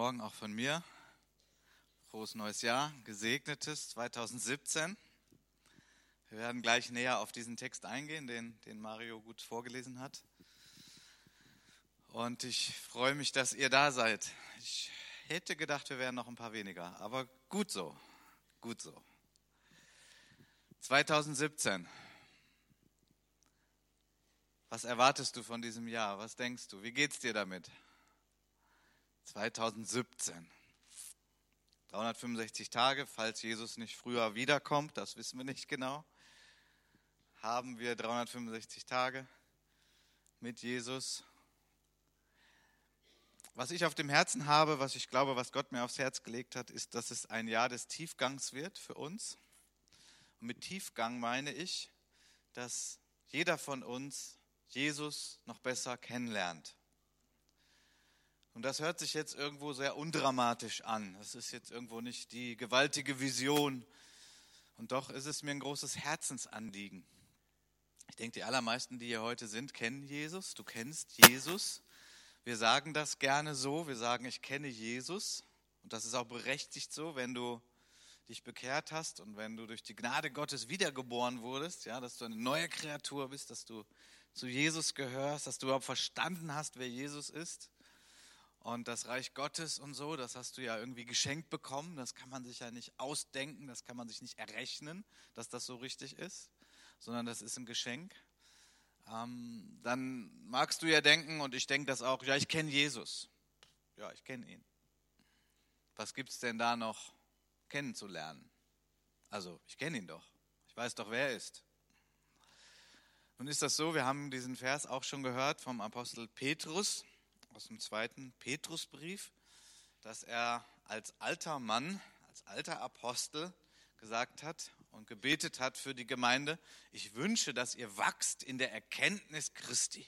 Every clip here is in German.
Morgen auch von mir. Frohes neues Jahr, gesegnetes 2017. Wir werden gleich näher auf diesen Text eingehen, den, den Mario gut vorgelesen hat. Und ich freue mich, dass ihr da seid. Ich hätte gedacht, wir wären noch ein paar weniger, aber gut so, gut so. 2017. Was erwartest du von diesem Jahr? Was denkst du? Wie geht's dir damit? 2017. 365 Tage, falls Jesus nicht früher wiederkommt, das wissen wir nicht genau, haben wir 365 Tage mit Jesus. Was ich auf dem Herzen habe, was ich glaube, was Gott mir aufs Herz gelegt hat, ist, dass es ein Jahr des Tiefgangs wird für uns. Und mit Tiefgang meine ich, dass jeder von uns Jesus noch besser kennenlernt. Und das hört sich jetzt irgendwo sehr undramatisch an. Das ist jetzt irgendwo nicht die gewaltige Vision. Und doch ist es mir ein großes Herzensanliegen. Ich denke, die allermeisten, die hier heute sind, kennen Jesus. Du kennst Jesus. Wir sagen das gerne so. Wir sagen, ich kenne Jesus. Und das ist auch berechtigt so, wenn du dich bekehrt hast und wenn du durch die Gnade Gottes wiedergeboren wurdest, ja, dass du eine neue Kreatur bist, dass du zu Jesus gehörst, dass du überhaupt verstanden hast, wer Jesus ist. Und das Reich Gottes und so, das hast du ja irgendwie geschenkt bekommen. Das kann man sich ja nicht ausdenken, das kann man sich nicht errechnen, dass das so richtig ist, sondern das ist ein Geschenk. Ähm, dann magst du ja denken, und ich denke das auch, ja, ich kenne Jesus. Ja, ich kenne ihn. Was gibt es denn da noch kennenzulernen? Also, ich kenne ihn doch. Ich weiß doch, wer er ist. Nun ist das so, wir haben diesen Vers auch schon gehört vom Apostel Petrus aus dem zweiten Petrusbrief, dass er als alter Mann, als alter Apostel gesagt hat und gebetet hat für die Gemeinde, ich wünsche, dass ihr wachst in der Erkenntnis Christi.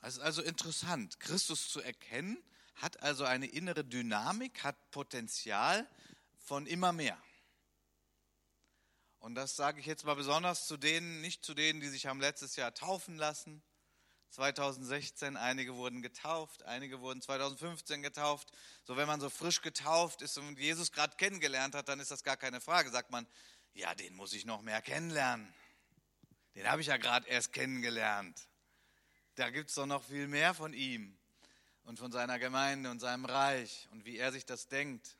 Das ist also interessant. Christus zu erkennen hat also eine innere Dynamik, hat Potenzial von immer mehr. Und das sage ich jetzt mal besonders zu denen, nicht zu denen, die sich haben letztes Jahr taufen lassen, 2016, einige wurden getauft, einige wurden 2015 getauft. So, wenn man so frisch getauft ist und Jesus gerade kennengelernt hat, dann ist das gar keine Frage. Sagt man, ja, den muss ich noch mehr kennenlernen. Den habe ich ja gerade erst kennengelernt. Da gibt es doch noch viel mehr von ihm und von seiner Gemeinde und seinem Reich und wie er sich das denkt.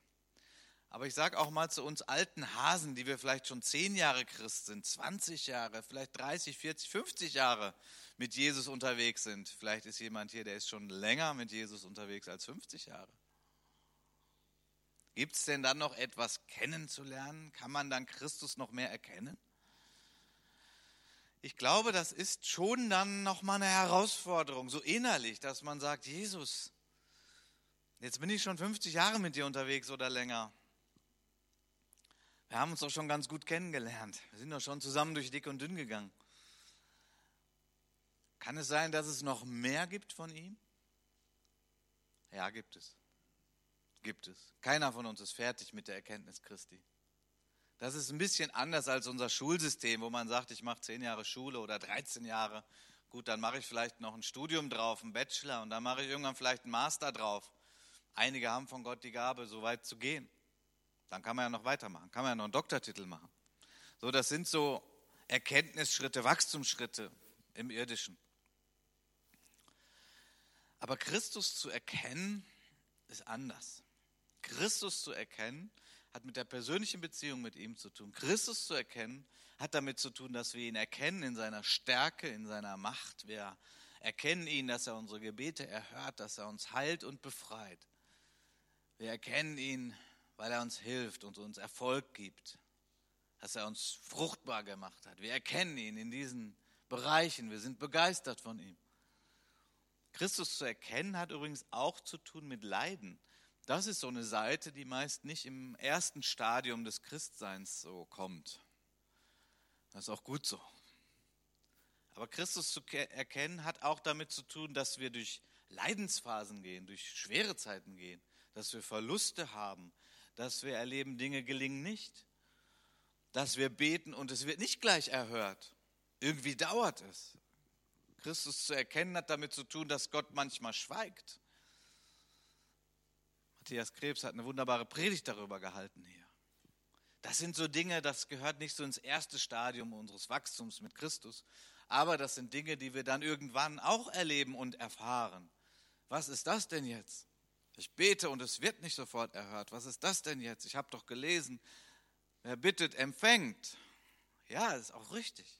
Aber ich sage auch mal zu uns alten Hasen, die wir vielleicht schon zehn Jahre Christ sind, 20 Jahre, vielleicht 30, 40, 50 Jahre mit Jesus unterwegs sind. Vielleicht ist jemand hier, der ist schon länger mit Jesus unterwegs als 50 Jahre. Gibt es denn dann noch etwas kennenzulernen? Kann man dann Christus noch mehr erkennen? Ich glaube, das ist schon dann nochmal eine Herausforderung, so innerlich, dass man sagt, Jesus, jetzt bin ich schon 50 Jahre mit dir unterwegs oder länger. Wir haben uns doch schon ganz gut kennengelernt. Wir sind doch schon zusammen durch dick und dünn gegangen. Kann es sein, dass es noch mehr gibt von ihm? Ja, gibt es. Gibt es. Keiner von uns ist fertig mit der Erkenntnis Christi. Das ist ein bisschen anders als unser Schulsystem, wo man sagt, ich mache zehn Jahre Schule oder 13 Jahre. Gut, dann mache ich vielleicht noch ein Studium drauf, einen Bachelor und dann mache ich irgendwann vielleicht einen Master drauf. Einige haben von Gott die Gabe, so weit zu gehen. Dann kann man ja noch weitermachen, kann man ja noch einen Doktortitel machen. So, das sind so Erkenntnisschritte, Wachstumsschritte im Irdischen. Aber Christus zu erkennen ist anders. Christus zu erkennen hat mit der persönlichen Beziehung mit ihm zu tun. Christus zu erkennen hat damit zu tun, dass wir ihn erkennen in seiner Stärke, in seiner Macht. Wir erkennen ihn, dass er unsere Gebete erhört, dass er uns heilt und befreit. Wir erkennen ihn, weil er uns hilft und uns Erfolg gibt, dass er uns fruchtbar gemacht hat. Wir erkennen ihn in diesen Bereichen. Wir sind begeistert von ihm. Christus zu erkennen hat übrigens auch zu tun mit Leiden. Das ist so eine Seite, die meist nicht im ersten Stadium des Christseins so kommt. Das ist auch gut so. Aber Christus zu erkennen hat auch damit zu tun, dass wir durch Leidensphasen gehen, durch schwere Zeiten gehen, dass wir Verluste haben, dass wir erleben, Dinge gelingen nicht, dass wir beten und es wird nicht gleich erhört. Irgendwie dauert es. Christus zu erkennen hat damit zu tun, dass Gott manchmal schweigt. Matthias Krebs hat eine wunderbare Predigt darüber gehalten hier. Das sind so Dinge, das gehört nicht so ins erste Stadium unseres Wachstums mit Christus, aber das sind Dinge, die wir dann irgendwann auch erleben und erfahren. Was ist das denn jetzt? Ich bete und es wird nicht sofort erhört. Was ist das denn jetzt? Ich habe doch gelesen, wer bittet, empfängt. Ja, ist auch richtig.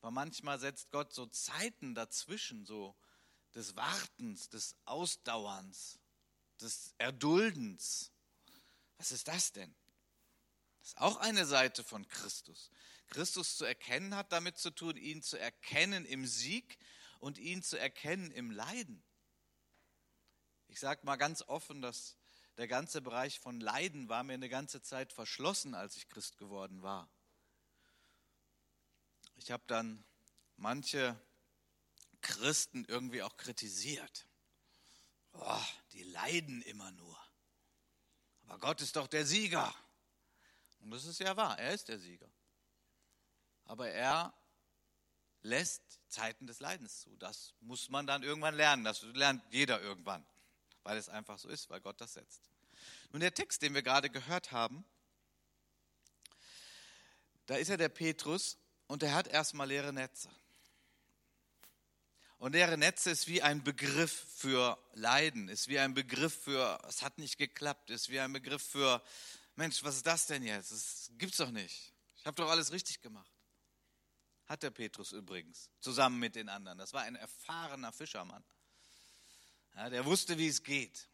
Aber manchmal setzt Gott so Zeiten dazwischen, so des Wartens, des Ausdauerns, des Erduldens. Was ist das denn? Das ist auch eine Seite von Christus. Christus zu erkennen hat damit zu tun, ihn zu erkennen im Sieg und ihn zu erkennen im Leiden. Ich sage mal ganz offen, dass der ganze Bereich von Leiden war mir eine ganze Zeit verschlossen, als ich Christ geworden war. Ich habe dann manche Christen irgendwie auch kritisiert. Oh, die leiden immer nur. Aber Gott ist doch der Sieger. Und das ist ja wahr, er ist der Sieger. Aber er lässt Zeiten des Leidens zu. Das muss man dann irgendwann lernen. Das lernt jeder irgendwann, weil es einfach so ist, weil Gott das setzt. Nun der Text, den wir gerade gehört haben, da ist ja der Petrus und er hat erstmal leere Netze. Und leere Netze ist wie ein Begriff für Leiden, ist wie ein Begriff für, es hat nicht geklappt, ist wie ein Begriff für, Mensch, was ist das denn jetzt? Das gibt's doch nicht. Ich habe doch alles richtig gemacht. Hat der Petrus übrigens, zusammen mit den anderen. Das war ein erfahrener Fischermann. Ja, der wusste, wie es geht.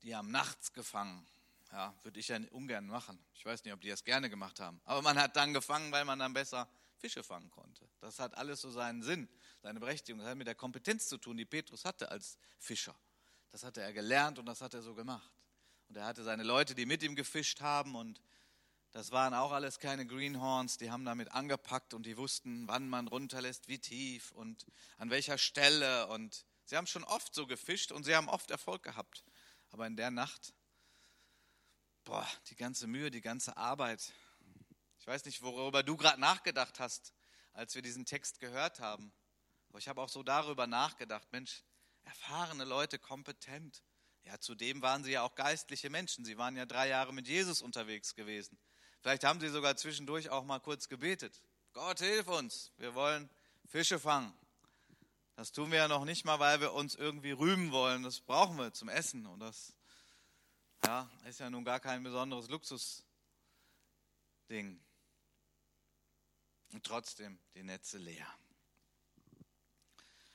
Die haben nachts gefangen. Ja, würde ich ja ungern machen. Ich weiß nicht, ob die das gerne gemacht haben. Aber man hat dann gefangen, weil man dann besser Fische fangen konnte. Das hat alles so seinen Sinn, seine Berechtigung. Das hat mit der Kompetenz zu tun, die Petrus hatte als Fischer. Das hatte er gelernt und das hat er so gemacht. Und er hatte seine Leute, die mit ihm gefischt haben und das waren auch alles keine Greenhorns, die haben damit angepackt und die wussten, wann man runterlässt, wie tief und an welcher Stelle. Und sie haben schon oft so gefischt und sie haben oft Erfolg gehabt. Aber in der Nacht, boah, die ganze Mühe, die ganze Arbeit, ich weiß nicht, worüber du gerade nachgedacht hast, als wir diesen Text gehört haben. Aber ich habe auch so darüber nachgedacht, Mensch, erfahrene Leute, kompetent. Ja, zudem waren sie ja auch geistliche Menschen. Sie waren ja drei Jahre mit Jesus unterwegs gewesen. Vielleicht haben sie sogar zwischendurch auch mal kurz gebetet. Gott, hilf uns, wir wollen Fische fangen. Das tun wir ja noch nicht mal, weil wir uns irgendwie rühmen wollen. Das brauchen wir zum Essen. Und das ja, ist ja nun gar kein besonderes Luxusding und trotzdem die Netze leer.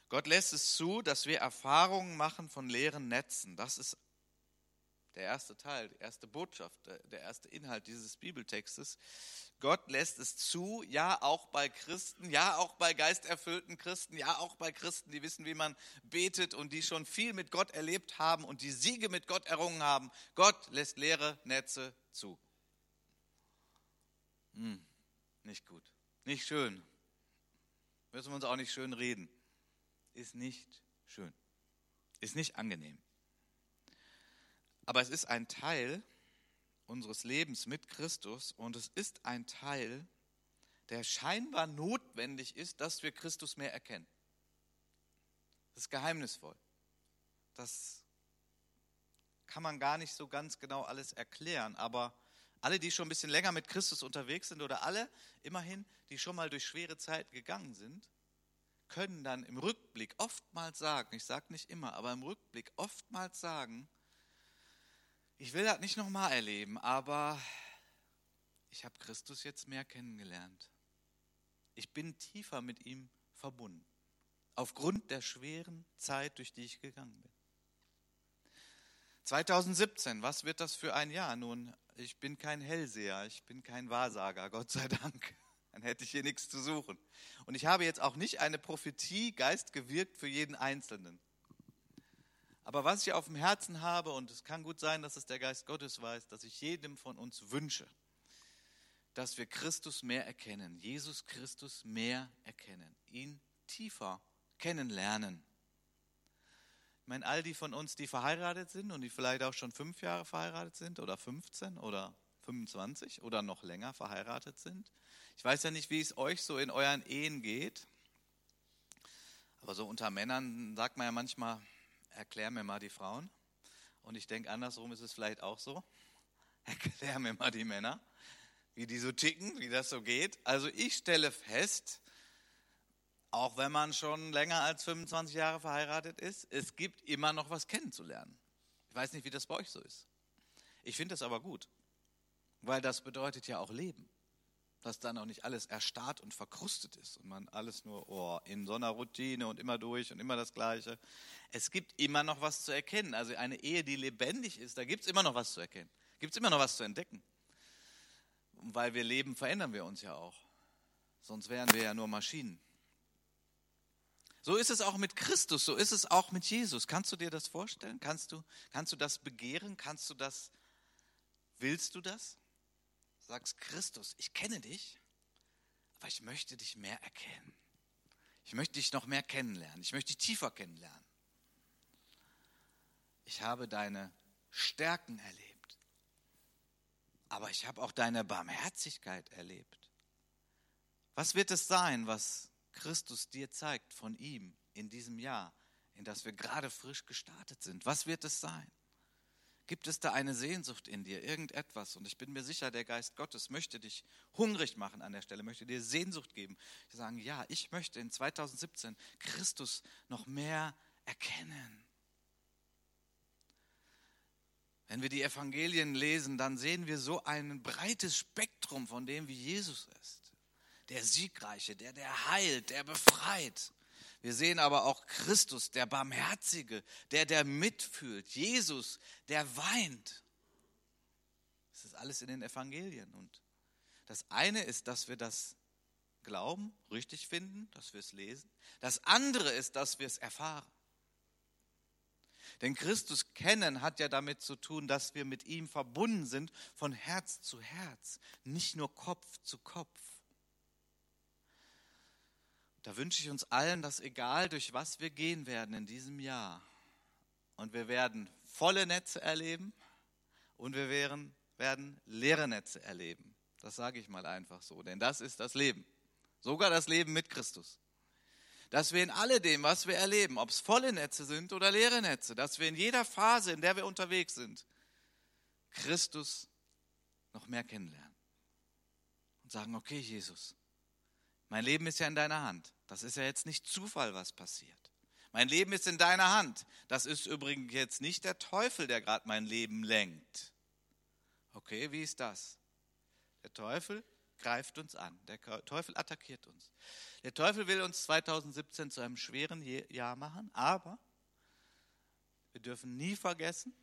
Gott lässt es zu, dass wir Erfahrungen machen von leeren Netzen. Das ist der erste Teil, die erste Botschaft, der erste Inhalt dieses Bibeltextes. Gott lässt es zu, ja auch bei Christen, ja auch bei geisterfüllten Christen, ja auch bei Christen, die wissen, wie man betet und die schon viel mit Gott erlebt haben und die Siege mit Gott errungen haben. Gott lässt leere Netze zu. Hm, nicht gut. Nicht schön. Müssen wir uns auch nicht schön reden. Ist nicht schön. Ist nicht angenehm. Aber es ist ein Teil unseres Lebens mit Christus und es ist ein Teil, der scheinbar notwendig ist, dass wir Christus mehr erkennen. Das ist geheimnisvoll. Das kann man gar nicht so ganz genau alles erklären, aber alle, die schon ein bisschen länger mit Christus unterwegs sind oder alle immerhin, die schon mal durch schwere Zeiten gegangen sind, können dann im Rückblick oftmals sagen, ich sage nicht immer, aber im Rückblick oftmals sagen, ich will das nicht nochmal erleben, aber ich habe Christus jetzt mehr kennengelernt. Ich bin tiefer mit ihm verbunden, aufgrund der schweren Zeit, durch die ich gegangen bin. 2017, was wird das für ein Jahr? Nun, ich bin kein Hellseher, ich bin kein Wahrsager, Gott sei Dank. Dann hätte ich hier nichts zu suchen. Und ich habe jetzt auch nicht eine Prophetie Geist gewirkt für jeden Einzelnen. Aber was ich auf dem Herzen habe, und es kann gut sein, dass es der Geist Gottes weiß, dass ich jedem von uns wünsche, dass wir Christus mehr erkennen, Jesus Christus mehr erkennen, ihn tiefer kennenlernen. Ich meine, all die von uns, die verheiratet sind und die vielleicht auch schon fünf Jahre verheiratet sind oder 15 oder 25 oder noch länger verheiratet sind. Ich weiß ja nicht, wie es euch so in euren Ehen geht. Aber so unter Männern sagt man ja manchmal, erklär mir mal die Frauen. Und ich denke, andersrum ist es vielleicht auch so. Erklär mir mal die Männer, wie die so ticken, wie das so geht. Also ich stelle fest, auch wenn man schon länger als 25 Jahre verheiratet ist, es gibt immer noch was kennenzulernen. Ich weiß nicht, wie das bei euch so ist. Ich finde das aber gut, weil das bedeutet ja auch Leben. Dass dann auch nicht alles erstarrt und verkrustet ist und man alles nur oh, in so einer Routine und immer durch und immer das Gleiche. Es gibt immer noch was zu erkennen. Also eine Ehe, die lebendig ist, da gibt es immer noch was zu erkennen. Gibt es immer noch was zu entdecken. Und weil wir leben, verändern wir uns ja auch. Sonst wären wir ja nur Maschinen. So ist es auch mit Christus, so ist es auch mit Jesus. Kannst du dir das vorstellen? Kannst du, kannst du das begehren? Kannst du das, willst du das? Sagst Christus, ich kenne dich, aber ich möchte dich mehr erkennen. Ich möchte dich noch mehr kennenlernen. Ich möchte dich tiefer kennenlernen. Ich habe deine Stärken erlebt, aber ich habe auch deine Barmherzigkeit erlebt. Was wird es sein, was Christus dir zeigt von ihm in diesem Jahr, in das wir gerade frisch gestartet sind? Was wird es sein? Gibt es da eine Sehnsucht in dir, irgendetwas? Und ich bin mir sicher, der Geist Gottes möchte dich hungrig machen an der Stelle, möchte dir Sehnsucht geben. Ich sagen, ja, ich möchte in 2017 Christus noch mehr erkennen. Wenn wir die Evangelien lesen, dann sehen wir so ein breites Spektrum von dem, wie Jesus ist der Siegreiche, der, der heilt, der befreit. Wir sehen aber auch Christus, der Barmherzige, der, der mitfühlt. Jesus, der weint. Das ist alles in den Evangelien. Und das eine ist, dass wir das glauben, richtig finden, dass wir es lesen. Das andere ist, dass wir es erfahren. Denn Christus kennen hat ja damit zu tun, dass wir mit ihm verbunden sind von Herz zu Herz, nicht nur Kopf zu Kopf. Da wünsche ich uns allen, dass egal durch was wir gehen werden in diesem Jahr, und wir werden volle Netze erleben und wir werden, werden leere Netze erleben. Das sage ich mal einfach so, denn das ist das Leben. Sogar das Leben mit Christus. Dass wir in alledem, was wir erleben, ob es volle Netze sind oder leere Netze, dass wir in jeder Phase, in der wir unterwegs sind, Christus noch mehr kennenlernen. Und sagen, okay, Jesus, mein Leben ist ja in deiner Hand. Das ist ja jetzt nicht Zufall, was passiert. Mein Leben ist in deiner Hand. Das ist übrigens jetzt nicht der Teufel, der gerade mein Leben lenkt. Okay, wie ist das? Der Teufel greift uns an. Der Teufel attackiert uns. Der Teufel will uns 2017 zu einem schweren Jahr machen, aber wir dürfen nie vergessen,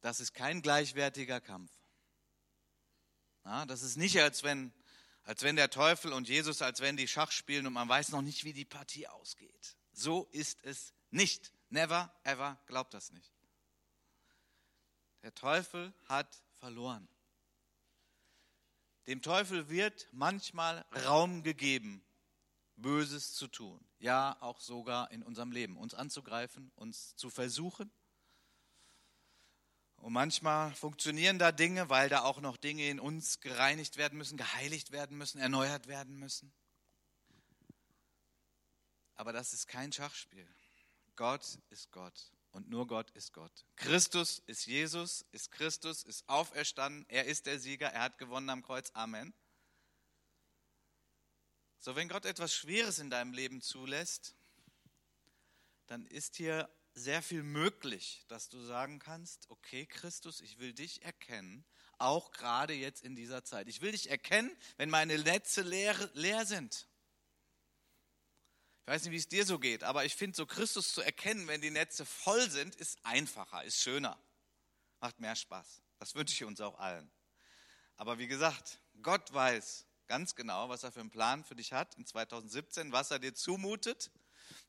das ist kein gleichwertiger Kampf. Ja, das ist nicht, als wenn als wenn der Teufel und Jesus, als wenn die Schach spielen und man weiß noch nicht, wie die Partie ausgeht. So ist es nicht. Never, ever, glaubt das nicht. Der Teufel hat verloren. Dem Teufel wird manchmal Raum gegeben, Böses zu tun. Ja, auch sogar in unserem Leben, uns anzugreifen, uns zu versuchen. Und manchmal funktionieren da Dinge, weil da auch noch Dinge in uns gereinigt werden müssen, geheiligt werden müssen, erneuert werden müssen. Aber das ist kein Schachspiel. Gott ist Gott und nur Gott ist Gott. Christus ist Jesus, ist Christus, ist auferstanden, er ist der Sieger, er hat gewonnen am Kreuz. Amen. So, wenn Gott etwas Schweres in deinem Leben zulässt, dann ist hier sehr viel möglich, dass du sagen kannst, okay Christus, ich will dich erkennen, auch gerade jetzt in dieser Zeit. Ich will dich erkennen, wenn meine Netze leer, leer sind. Ich weiß nicht, wie es dir so geht, aber ich finde, so Christus zu erkennen, wenn die Netze voll sind, ist einfacher, ist schöner, macht mehr Spaß. Das wünsche ich uns auch allen. Aber wie gesagt, Gott weiß ganz genau, was er für einen Plan für dich hat in 2017, was er dir zumutet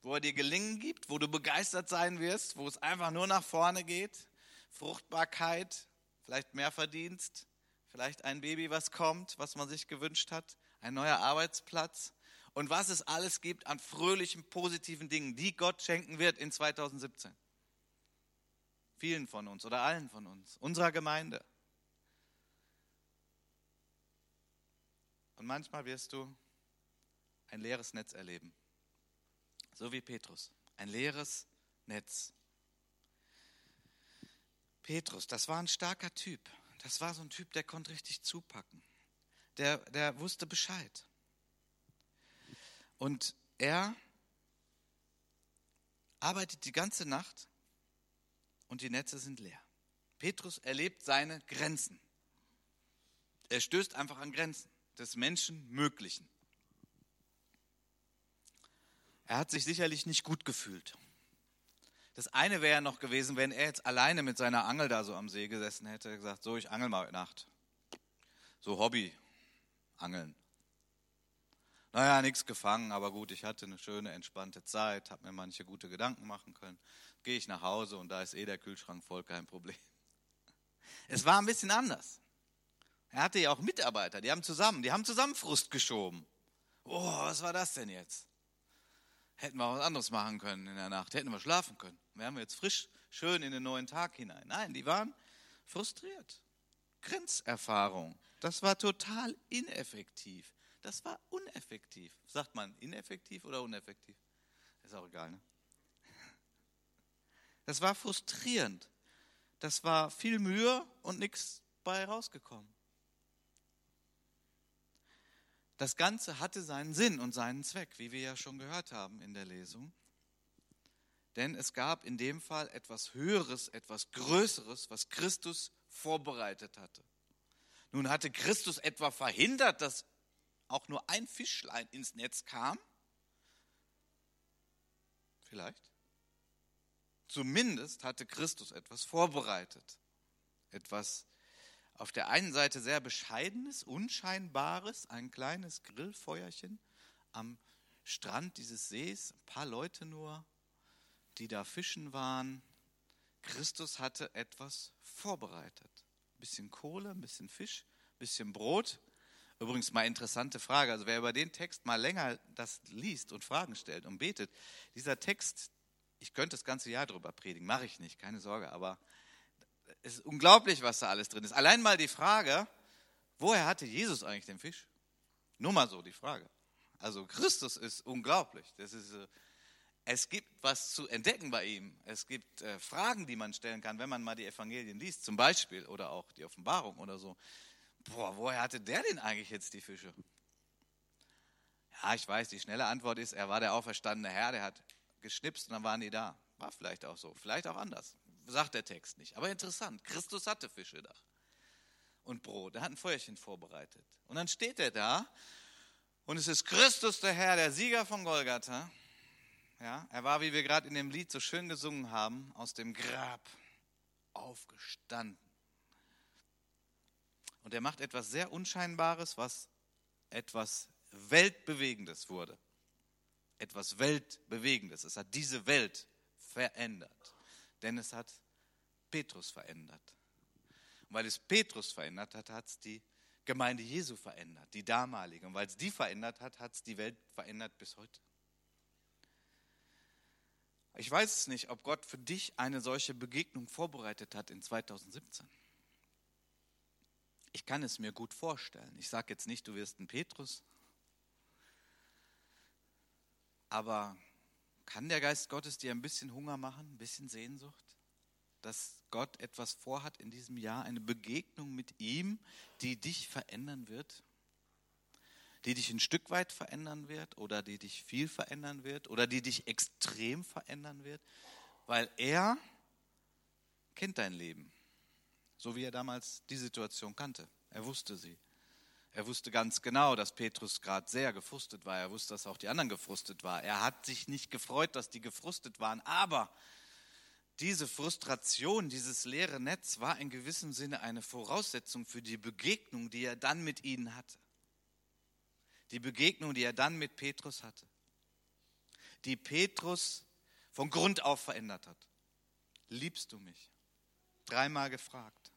wo er dir Gelingen gibt, wo du begeistert sein wirst, wo es einfach nur nach vorne geht. Fruchtbarkeit, vielleicht mehr Verdienst, vielleicht ein Baby, was kommt, was man sich gewünscht hat, ein neuer Arbeitsplatz und was es alles gibt an fröhlichen, positiven Dingen, die Gott schenken wird in 2017. Vielen von uns oder allen von uns, unserer Gemeinde. Und manchmal wirst du ein leeres Netz erleben so wie Petrus. Ein leeres Netz. Petrus, das war ein starker Typ. Das war so ein Typ, der konnte richtig zupacken. Der, der wusste Bescheid. Und er arbeitet die ganze Nacht und die Netze sind leer. Petrus erlebt seine Grenzen. Er stößt einfach an Grenzen des Menschenmöglichen. Er hat sich sicherlich nicht gut gefühlt. Das eine wäre ja noch gewesen, wenn er jetzt alleine mit seiner Angel da so am See gesessen hätte, gesagt, so, ich angel mal heute Nacht. So Hobby, angeln. Naja, nichts gefangen, aber gut, ich hatte eine schöne, entspannte Zeit, habe mir manche gute Gedanken machen können. Gehe ich nach Hause und da ist eh der Kühlschrank voll, kein Problem. Es war ein bisschen anders. Er hatte ja auch Mitarbeiter, die haben zusammen, die haben zusammen Frust geschoben. Oh, was war das denn jetzt? Hätten wir was anderes machen können in der Nacht, hätten wir schlafen können. Wir jetzt frisch, schön in den neuen Tag hinein. Nein, die waren frustriert. Grenzerfahrung. Das war total ineffektiv. Das war uneffektiv. Sagt man ineffektiv oder uneffektiv? Ist auch egal, ne? Das war frustrierend. Das war viel Mühe und nichts bei rausgekommen. Das Ganze hatte seinen Sinn und seinen Zweck, wie wir ja schon gehört haben in der Lesung. Denn es gab in dem Fall etwas Höheres, etwas Größeres, was Christus vorbereitet hatte. Nun hatte Christus etwa verhindert, dass auch nur ein Fischlein ins Netz kam? Vielleicht. Zumindest hatte Christus etwas vorbereitet. Etwas auf der einen Seite sehr bescheidenes, unscheinbares, ein kleines Grillfeuerchen am Strand dieses Sees, ein paar Leute nur, die da fischen waren. Christus hatte etwas vorbereitet. Ein bisschen Kohle, ein bisschen Fisch, ein bisschen Brot. Übrigens mal interessante Frage. Also wer über den Text mal länger das liest und Fragen stellt und betet, dieser Text, ich könnte das ganze Jahr drüber predigen, mache ich nicht, keine Sorge, aber es ist unglaublich, was da alles drin ist. Allein mal die Frage, woher hatte Jesus eigentlich den Fisch? Nur mal so die Frage. Also Christus ist unglaublich. Das ist, äh, es gibt was zu entdecken bei ihm. Es gibt äh, Fragen, die man stellen kann, wenn man mal die Evangelien liest, zum Beispiel, oder auch die Offenbarung oder so. Boah, woher hatte der denn eigentlich jetzt die Fische? Ja, ich weiß, die schnelle Antwort ist, er war der auferstandene Herr, der hat geschnipst und dann waren die da. War vielleicht auch so, vielleicht auch anders sagt der Text nicht. Aber interessant, Christus hatte Fische da und Brot. Er hat ein Feuerchen vorbereitet. Und dann steht er da und es ist Christus der Herr, der Sieger von Golgatha. Ja, er war, wie wir gerade in dem Lied so schön gesungen haben, aus dem Grab aufgestanden. Und er macht etwas sehr Unscheinbares, was etwas Weltbewegendes wurde. Etwas Weltbewegendes. Es hat diese Welt verändert denn es hat Petrus verändert. Und weil es Petrus verändert hat, hat es die Gemeinde Jesu verändert, die damalige. Und weil es die verändert hat, hat es die Welt verändert bis heute. Ich weiß es nicht, ob Gott für dich eine solche Begegnung vorbereitet hat in 2017. Ich kann es mir gut vorstellen. Ich sage jetzt nicht, du wirst ein Petrus, aber kann der Geist Gottes dir ein bisschen Hunger machen, ein bisschen Sehnsucht? Dass Gott etwas vorhat in diesem Jahr, eine Begegnung mit ihm, die dich verändern wird? Die dich ein Stück weit verändern wird oder die dich viel verändern wird oder die dich extrem verändern wird? Weil er kennt dein Leben, so wie er damals die Situation kannte. Er wusste sie. Er wusste ganz genau, dass Petrus gerade sehr gefrustet war. Er wusste, dass auch die anderen gefrustet waren. Er hat sich nicht gefreut, dass die gefrustet waren. Aber diese Frustration, dieses leere Netz war in gewissem Sinne eine Voraussetzung für die Begegnung, die er dann mit ihnen hatte. Die Begegnung, die er dann mit Petrus hatte. Die Petrus von Grund auf verändert hat. Liebst du mich? Dreimal gefragt.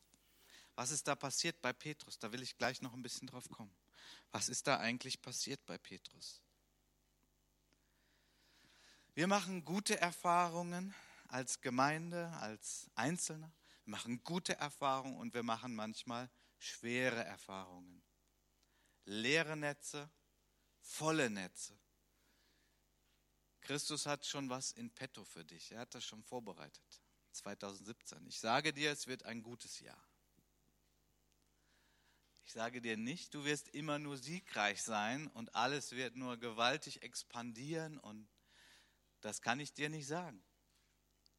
Was ist da passiert bei Petrus? Da will ich gleich noch ein bisschen drauf kommen. Was ist da eigentlich passiert bei Petrus? Wir machen gute Erfahrungen als Gemeinde, als Einzelner. Wir machen gute Erfahrungen und wir machen manchmal schwere Erfahrungen. Leere Netze, volle Netze. Christus hat schon was in petto für dich. Er hat das schon vorbereitet. 2017. Ich sage dir, es wird ein gutes Jahr. Ich sage dir nicht, du wirst immer nur siegreich sein und alles wird nur gewaltig expandieren und das kann ich dir nicht sagen.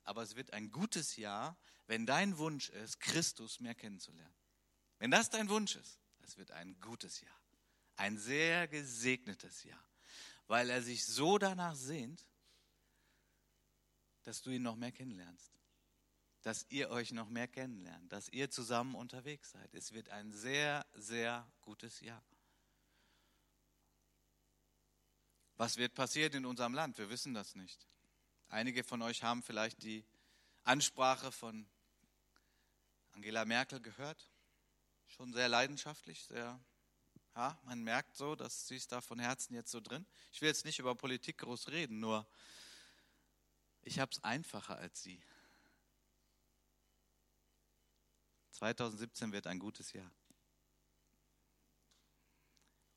Aber es wird ein gutes Jahr, wenn dein Wunsch ist, Christus mehr kennenzulernen. Wenn das dein Wunsch ist, es wird ein gutes Jahr. Ein sehr gesegnetes Jahr, weil er sich so danach sehnt, dass du ihn noch mehr kennenlernst dass ihr euch noch mehr kennenlernt, dass ihr zusammen unterwegs seid. Es wird ein sehr, sehr gutes Jahr. Was wird passieren in unserem Land? Wir wissen das nicht. Einige von euch haben vielleicht die Ansprache von Angela Merkel gehört. Schon sehr leidenschaftlich, sehr, ja, man merkt so, dass sie ist da von Herzen jetzt so drin. Ich will jetzt nicht über Politik groß reden, nur ich habe es einfacher als sie. 2017 wird ein gutes Jahr.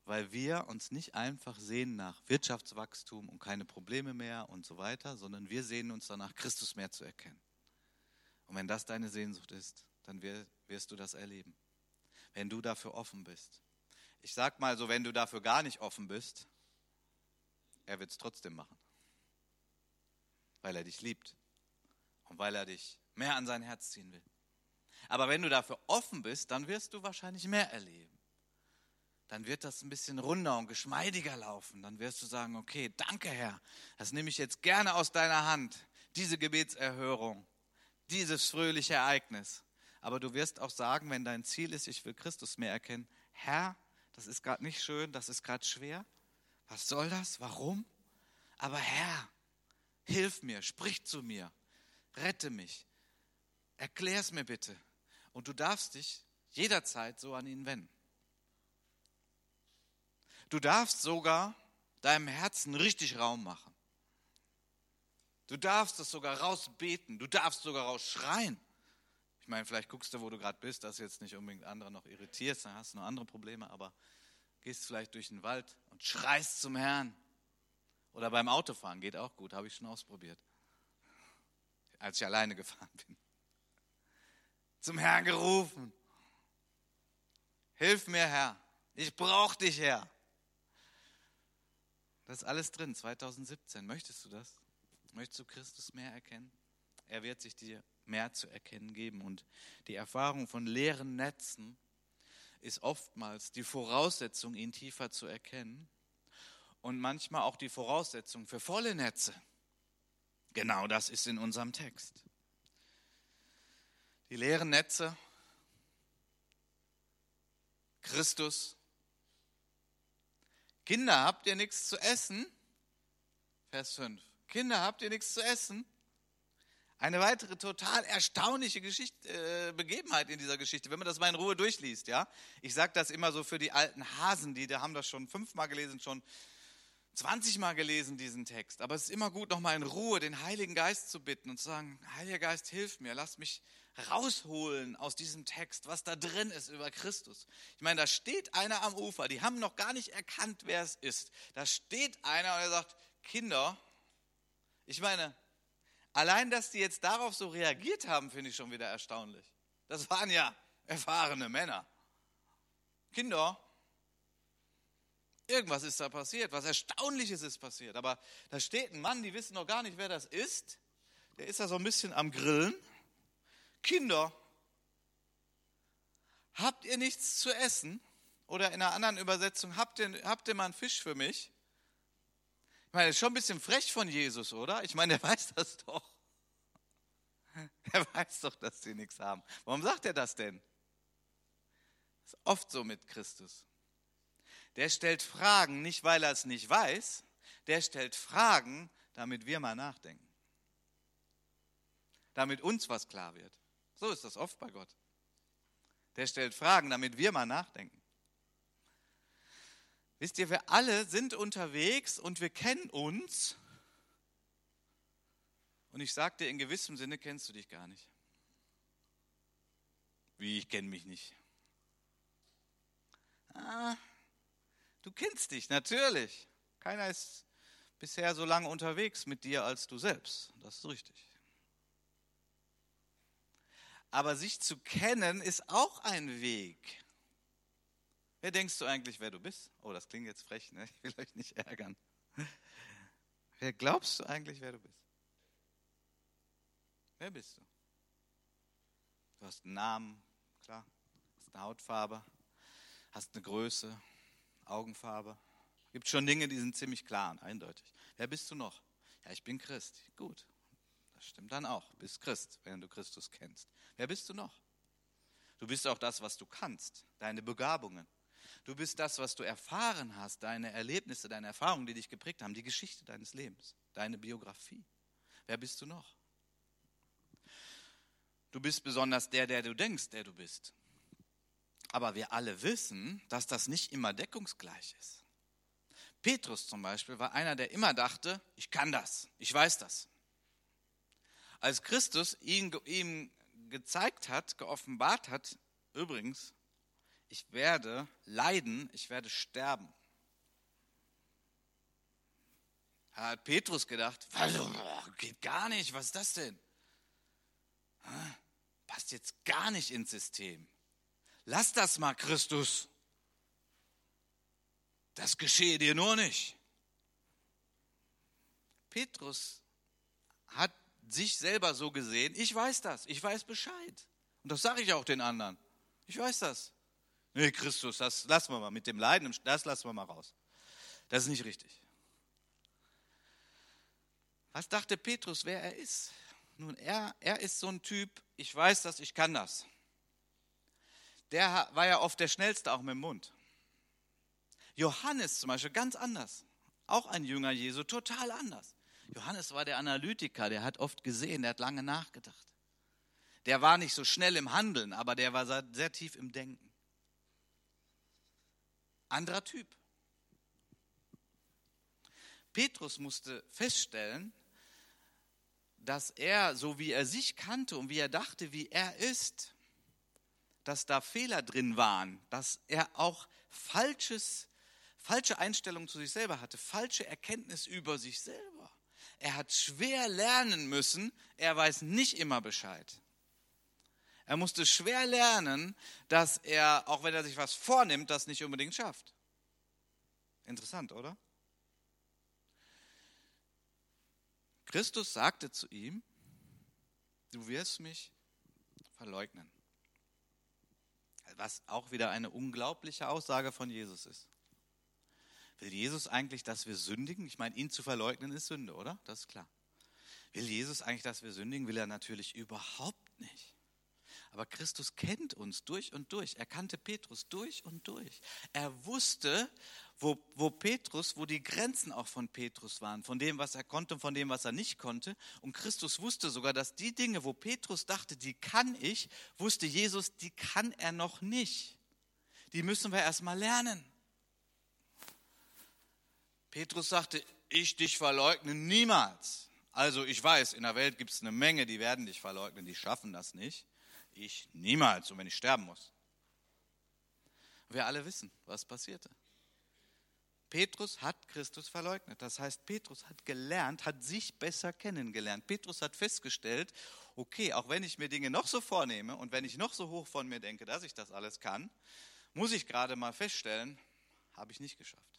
Weil wir uns nicht einfach sehen nach Wirtschaftswachstum und keine Probleme mehr und so weiter, sondern wir sehen uns danach, Christus mehr zu erkennen. Und wenn das deine Sehnsucht ist, dann wirst du das erleben. Wenn du dafür offen bist. Ich sag mal so, wenn du dafür gar nicht offen bist, er wird es trotzdem machen. Weil er dich liebt und weil er dich mehr an sein Herz ziehen will. Aber wenn du dafür offen bist, dann wirst du wahrscheinlich mehr erleben. Dann wird das ein bisschen runder und geschmeidiger laufen. Dann wirst du sagen, okay, danke Herr, das nehme ich jetzt gerne aus deiner Hand, diese Gebetserhörung, dieses fröhliche Ereignis. Aber du wirst auch sagen, wenn dein Ziel ist, ich will Christus mehr erkennen, Herr, das ist gerade nicht schön, das ist gerade schwer. Was soll das? Warum? Aber Herr, hilf mir, sprich zu mir, rette mich, erklär es mir bitte. Und du darfst dich jederzeit so an ihn wenden. Du darfst sogar deinem Herzen richtig Raum machen. Du darfst es sogar rausbeten. Du darfst sogar rausschreien. Ich meine, vielleicht guckst du, wo du gerade bist, dass jetzt nicht unbedingt andere noch irritierst, dann hast du noch andere Probleme, aber gehst vielleicht durch den Wald und schreist zum Herrn. Oder beim Autofahren geht auch gut, habe ich schon ausprobiert, als ich alleine gefahren bin zum Herrn gerufen. Hilf mir, Herr. Ich brauche dich, Herr. Das ist alles drin, 2017. Möchtest du das? Möchtest du Christus mehr erkennen? Er wird sich dir mehr zu erkennen geben. Und die Erfahrung von leeren Netzen ist oftmals die Voraussetzung, ihn tiefer zu erkennen. Und manchmal auch die Voraussetzung für volle Netze. Genau das ist in unserem Text. Die leeren Netze, Christus. Kinder, habt ihr nichts zu essen? Vers 5. Kinder, habt ihr nichts zu essen? Eine weitere total erstaunliche äh, Begebenheit in dieser Geschichte, wenn man das mal in Ruhe durchliest. Ja? Ich sage das immer so für die alten Hasen, die, die haben das schon fünfmal gelesen, schon 20 Mal gelesen, diesen Text. Aber es ist immer gut, nochmal in Ruhe den Heiligen Geist zu bitten und zu sagen, Heiliger Geist, hilf mir, lass mich rausholen aus diesem Text, was da drin ist über Christus. Ich meine, da steht einer am Ufer, die haben noch gar nicht erkannt, wer es ist. Da steht einer und er sagt, Kinder, ich meine, allein, dass die jetzt darauf so reagiert haben, finde ich schon wieder erstaunlich. Das waren ja erfahrene Männer. Kinder, irgendwas ist da passiert, was Erstaunliches ist passiert. Aber da steht ein Mann, die wissen noch gar nicht, wer das ist. Der ist da so ein bisschen am Grillen Kinder, habt ihr nichts zu essen? Oder in einer anderen Übersetzung, habt ihr, habt ihr mal einen Fisch für mich? Ich meine, das ist schon ein bisschen frech von Jesus, oder? Ich meine, er weiß das doch. Er weiß doch, dass sie nichts haben. Warum sagt er das denn? Das ist oft so mit Christus. Der stellt Fragen nicht, weil er es nicht weiß, der stellt Fragen, damit wir mal nachdenken. Damit uns was klar wird. So ist das oft bei Gott. Der stellt Fragen, damit wir mal nachdenken. Wisst ihr, wir alle sind unterwegs und wir kennen uns. Und ich sage dir, in gewissem Sinne kennst du dich gar nicht. Wie, ich kenne mich nicht. Ah, du kennst dich, natürlich. Keiner ist bisher so lange unterwegs mit dir als du selbst. Das ist richtig. Aber sich zu kennen ist auch ein Weg. Wer denkst du eigentlich, wer du bist? Oh, das klingt jetzt frech, ne? Ich will euch nicht ärgern. Wer glaubst du eigentlich, wer du bist? Wer bist du? Du hast einen Namen, klar, hast eine Hautfarbe, hast eine Größe, Augenfarbe. Es gibt schon Dinge, die sind ziemlich klar und eindeutig. Wer bist du noch? Ja, ich bin Christ. Gut, das stimmt dann auch. Bist Christ, wenn du Christus kennst. Wer bist du noch? Du bist auch das, was du kannst, deine Begabungen. Du bist das, was du erfahren hast, deine Erlebnisse, deine Erfahrungen, die dich geprägt haben, die Geschichte deines Lebens, deine Biografie. Wer bist du noch? Du bist besonders der, der du denkst, der du bist. Aber wir alle wissen, dass das nicht immer deckungsgleich ist. Petrus zum Beispiel war einer, der immer dachte, ich kann das, ich weiß das. Als Christus ihn, ihm gezeigt hat, geoffenbart hat, übrigens, ich werde leiden, ich werde sterben. Hat Petrus gedacht, geht gar nicht, was ist das denn? Passt jetzt gar nicht ins System. Lass das mal, Christus. Das geschehe dir nur nicht. Petrus hat sich selber so gesehen, ich weiß das, ich weiß Bescheid. Und das sage ich auch den anderen. Ich weiß das. Nee, Christus, das lassen wir mal mit dem Leiden, das lassen wir mal raus. Das ist nicht richtig. Was dachte Petrus, wer er ist? Nun, er, er ist so ein Typ, ich weiß das, ich kann das. Der war ja oft der Schnellste auch mit dem Mund. Johannes zum Beispiel ganz anders. Auch ein Jünger Jesu, total anders. Johannes war der Analytiker, der hat oft gesehen, der hat lange nachgedacht. Der war nicht so schnell im Handeln, aber der war sehr tief im Denken. Anderer Typ. Petrus musste feststellen, dass er, so wie er sich kannte und wie er dachte, wie er ist, dass da Fehler drin waren, dass er auch falsches, falsche Einstellungen zu sich selber hatte, falsche Erkenntnis über sich selber. Er hat schwer lernen müssen, er weiß nicht immer Bescheid. Er musste schwer lernen, dass er, auch wenn er sich was vornimmt, das nicht unbedingt schafft. Interessant, oder? Christus sagte zu ihm, du wirst mich verleugnen. Was auch wieder eine unglaubliche Aussage von Jesus ist. Will Jesus eigentlich, dass wir sündigen? Ich meine, ihn zu verleugnen ist Sünde, oder? Das ist klar. Will Jesus eigentlich, dass wir sündigen? Will er natürlich überhaupt nicht. Aber Christus kennt uns durch und durch. Er kannte Petrus durch und durch. Er wusste, wo, wo Petrus, wo die Grenzen auch von Petrus waren, von dem, was er konnte und von dem, was er nicht konnte. Und Christus wusste sogar, dass die Dinge, wo Petrus dachte, die kann ich, wusste Jesus, die kann er noch nicht. Die müssen wir erstmal lernen. Petrus sagte, ich dich verleugne niemals. Also ich weiß, in der Welt gibt es eine Menge, die werden dich verleugnen, die schaffen das nicht. Ich niemals, und wenn ich sterben muss. Wir alle wissen, was passierte. Petrus hat Christus verleugnet. Das heißt, Petrus hat gelernt, hat sich besser kennengelernt. Petrus hat festgestellt, okay, auch wenn ich mir Dinge noch so vornehme und wenn ich noch so hoch von mir denke, dass ich das alles kann, muss ich gerade mal feststellen, habe ich nicht geschafft.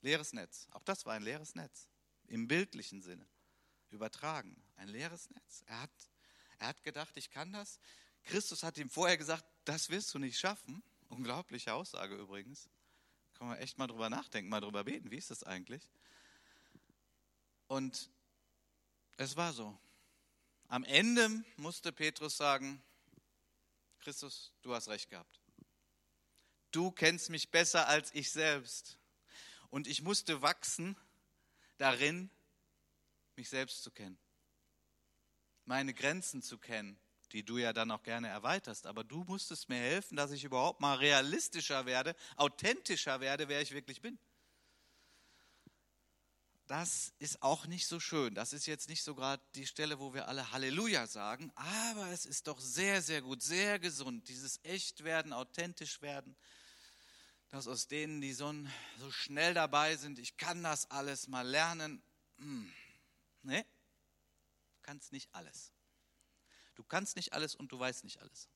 Leeres Netz. Auch das war ein leeres Netz. Im bildlichen Sinne. Übertragen. Ein leeres Netz. Er hat, er hat gedacht, ich kann das. Christus hat ihm vorher gesagt, das wirst du nicht schaffen. Unglaubliche Aussage übrigens. Kann man echt mal drüber nachdenken, mal drüber beten. Wie ist das eigentlich? Und es war so. Am Ende musste Petrus sagen, Christus, du hast recht gehabt. Du kennst mich besser als ich selbst. Und ich musste wachsen darin, mich selbst zu kennen. Meine Grenzen zu kennen die du ja dann auch gerne erweiterst. Aber du musstest mir helfen, dass ich überhaupt mal realistischer werde, authentischer werde, wer ich wirklich bin. Das ist auch nicht so schön. Das ist jetzt nicht so gerade die Stelle, wo wir alle Halleluja sagen, aber es ist doch sehr, sehr gut, sehr gesund, dieses Echtwerden, authentisch werden, dass aus denen, die so, so schnell dabei sind, ich kann das alles mal lernen. Hm. Nee, du kannst nicht alles. Du kannst nicht alles und du weißt nicht alles.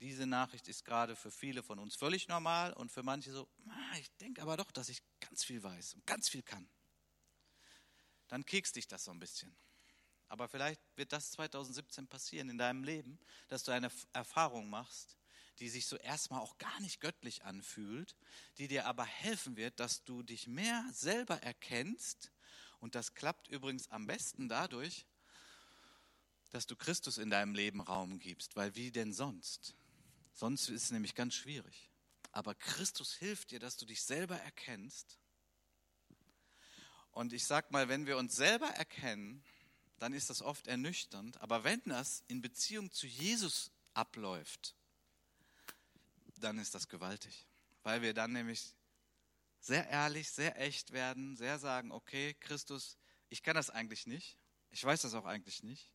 Diese Nachricht ist gerade für viele von uns völlig normal und für manche so, ah, ich denke aber doch, dass ich ganz viel weiß und ganz viel kann. Dann kekst dich das so ein bisschen. Aber vielleicht wird das 2017 passieren in deinem Leben, dass du eine Erfahrung machst, die sich so erstmal auch gar nicht göttlich anfühlt, die dir aber helfen wird, dass du dich mehr selber erkennst. Und das klappt übrigens am besten dadurch, dass du Christus in deinem Leben Raum gibst, weil wie denn sonst? Sonst ist es nämlich ganz schwierig. Aber Christus hilft dir, dass du dich selber erkennst. Und ich sag mal, wenn wir uns selber erkennen, dann ist das oft ernüchternd. Aber wenn das in Beziehung zu Jesus abläuft, dann ist das gewaltig. Weil wir dann nämlich sehr ehrlich, sehr echt werden, sehr sagen, okay, Christus, ich kann das eigentlich nicht. Ich weiß das auch eigentlich nicht.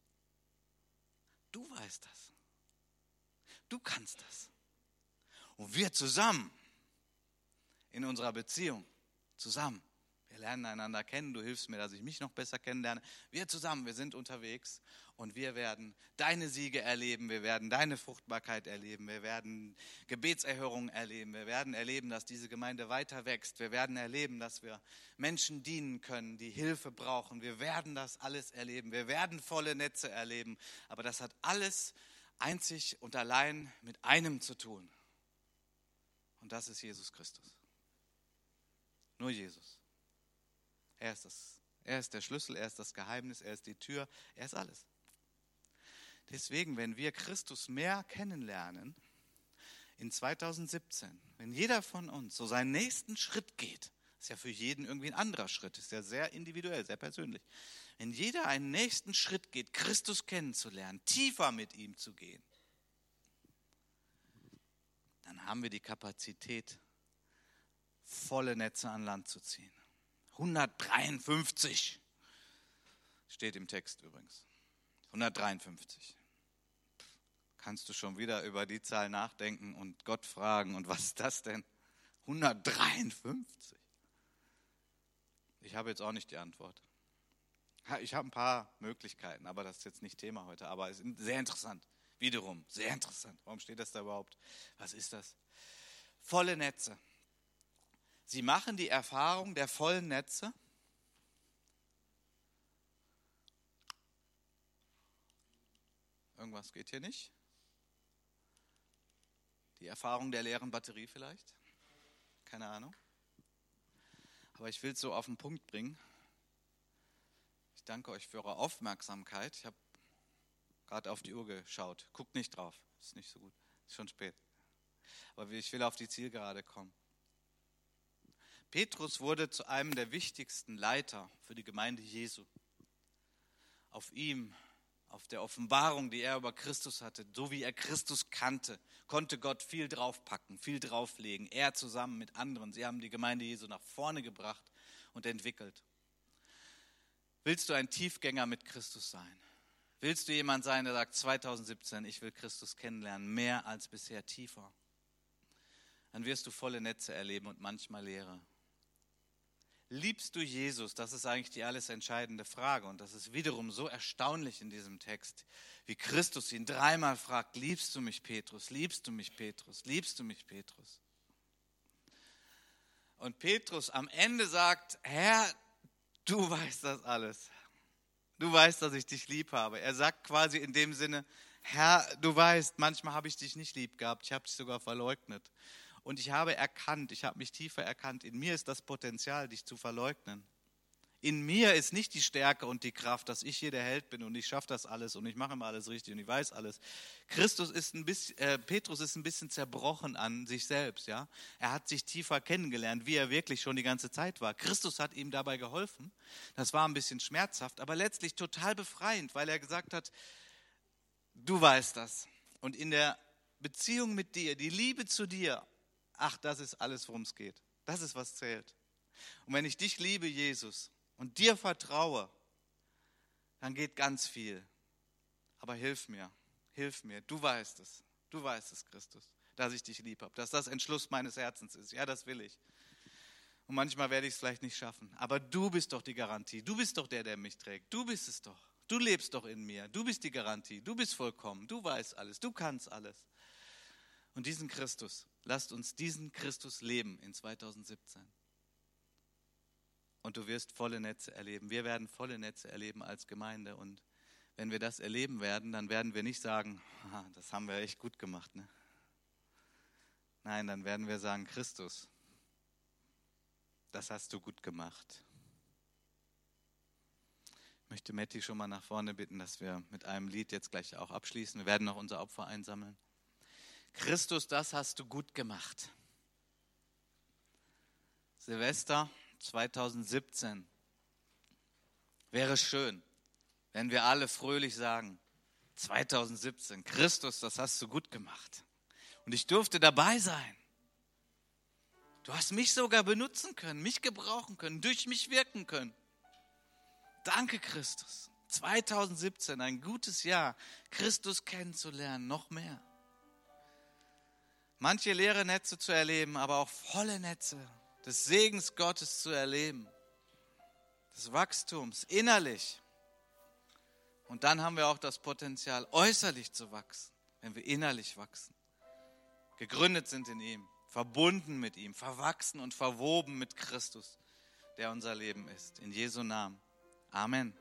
Du weißt das. Du kannst das. Und wir zusammen in unserer Beziehung, zusammen, wir lernen einander kennen, du hilfst mir, dass ich mich noch besser kennenlerne. Wir zusammen, wir sind unterwegs und wir werden deine Siege erleben, wir werden deine Fruchtbarkeit erleben, wir werden Gebetserhörungen erleben, wir werden erleben, dass diese Gemeinde weiter wächst, wir werden erleben, dass wir Menschen dienen können, die Hilfe brauchen, wir werden das alles erleben, wir werden volle Netze erleben, aber das hat alles einzig und allein mit einem zu tun. Und das ist Jesus Christus. Nur Jesus. Er ist, das, er ist der Schlüssel, er ist das Geheimnis, er ist die Tür, er ist alles. Deswegen, wenn wir Christus mehr kennenlernen, in 2017, wenn jeder von uns so seinen nächsten Schritt geht, ist ja für jeden irgendwie ein anderer Schritt, ist ja sehr individuell, sehr persönlich. Wenn jeder einen nächsten Schritt geht, Christus kennenzulernen, tiefer mit ihm zu gehen, dann haben wir die Kapazität, volle Netze an Land zu ziehen. 153 steht im Text übrigens. 153. Kannst du schon wieder über die Zahl nachdenken und Gott fragen, und was ist das denn? 153. Ich habe jetzt auch nicht die Antwort. Ich habe ein paar Möglichkeiten, aber das ist jetzt nicht Thema heute. Aber es ist sehr interessant. Wiederum, sehr interessant. Warum steht das da überhaupt? Was ist das? Volle Netze. Sie machen die Erfahrung der vollen Netze. Irgendwas geht hier nicht. Die Erfahrung der leeren Batterie vielleicht. Keine Ahnung. Aber ich will es so auf den Punkt bringen. Ich danke euch für eure Aufmerksamkeit. Ich habe gerade auf die Uhr geschaut. Guckt nicht drauf. Ist nicht so gut. Ist schon spät. Aber ich will auf die Zielgerade kommen. Petrus wurde zu einem der wichtigsten Leiter für die Gemeinde Jesu. Auf ihm, auf der Offenbarung, die er über Christus hatte, so wie er Christus kannte, konnte Gott viel draufpacken, viel drauflegen. Er zusammen mit anderen, sie haben die Gemeinde Jesu nach vorne gebracht und entwickelt. Willst du ein Tiefgänger mit Christus sein? Willst du jemand sein, der sagt 2017, ich will Christus kennenlernen, mehr als bisher tiefer? Dann wirst du volle Netze erleben und manchmal leere. Liebst du Jesus? Das ist eigentlich die alles entscheidende Frage. Und das ist wiederum so erstaunlich in diesem Text, wie Christus ihn dreimal fragt, liebst du mich, Petrus? Liebst du mich, Petrus? Liebst du mich, Petrus? Und Petrus am Ende sagt, Herr, du weißt das alles. Du weißt, dass ich dich lieb habe. Er sagt quasi in dem Sinne, Herr, du weißt, manchmal habe ich dich nicht lieb gehabt, ich habe dich sogar verleugnet. Und ich habe erkannt, ich habe mich tiefer erkannt, in mir ist das Potenzial, dich zu verleugnen. In mir ist nicht die Stärke und die Kraft, dass ich hier der Held bin und ich schaffe das alles und ich mache immer alles richtig und ich weiß alles. Christus ist ein bisschen, äh, Petrus ist ein bisschen zerbrochen an sich selbst, ja. Er hat sich tiefer kennengelernt, wie er wirklich schon die ganze Zeit war. Christus hat ihm dabei geholfen. Das war ein bisschen schmerzhaft, aber letztlich total befreiend, weil er gesagt hat, du weißt das. Und in der Beziehung mit dir, die Liebe zu dir, ach, das ist alles, worum es geht. Das ist, was zählt. Und wenn ich dich liebe, Jesus, und dir vertraue, dann geht ganz viel. Aber hilf mir, hilf mir. Du weißt es. Du weißt es, Christus, dass ich dich lieb habe, dass das Entschluss meines Herzens ist. Ja, das will ich. Und manchmal werde ich es vielleicht nicht schaffen. Aber du bist doch die Garantie. Du bist doch der, der mich trägt. Du bist es doch. Du lebst doch in mir. Du bist die Garantie. Du bist vollkommen. Du weißt alles. Du kannst alles. Und diesen Christus, lasst uns diesen Christus leben in 2017. Und du wirst volle Netze erleben. Wir werden volle Netze erleben als Gemeinde. Und wenn wir das erleben werden, dann werden wir nicht sagen, das haben wir echt gut gemacht. Ne? Nein, dann werden wir sagen, Christus, das hast du gut gemacht. Ich möchte Matti schon mal nach vorne bitten, dass wir mit einem Lied jetzt gleich auch abschließen. Wir werden noch unser Opfer einsammeln. Christus, das hast du gut gemacht. Silvester 2017. Wäre schön, wenn wir alle fröhlich sagen, 2017, Christus, das hast du gut gemacht. Und ich durfte dabei sein. Du hast mich sogar benutzen können, mich gebrauchen können, durch mich wirken können. Danke, Christus. 2017, ein gutes Jahr, Christus kennenzulernen, noch mehr. Manche leere Netze zu erleben, aber auch volle Netze des Segens Gottes zu erleben, des Wachstums innerlich. Und dann haben wir auch das Potenzial, äußerlich zu wachsen, wenn wir innerlich wachsen, gegründet sind in ihm, verbunden mit ihm, verwachsen und verwoben mit Christus, der unser Leben ist. In Jesu Namen. Amen.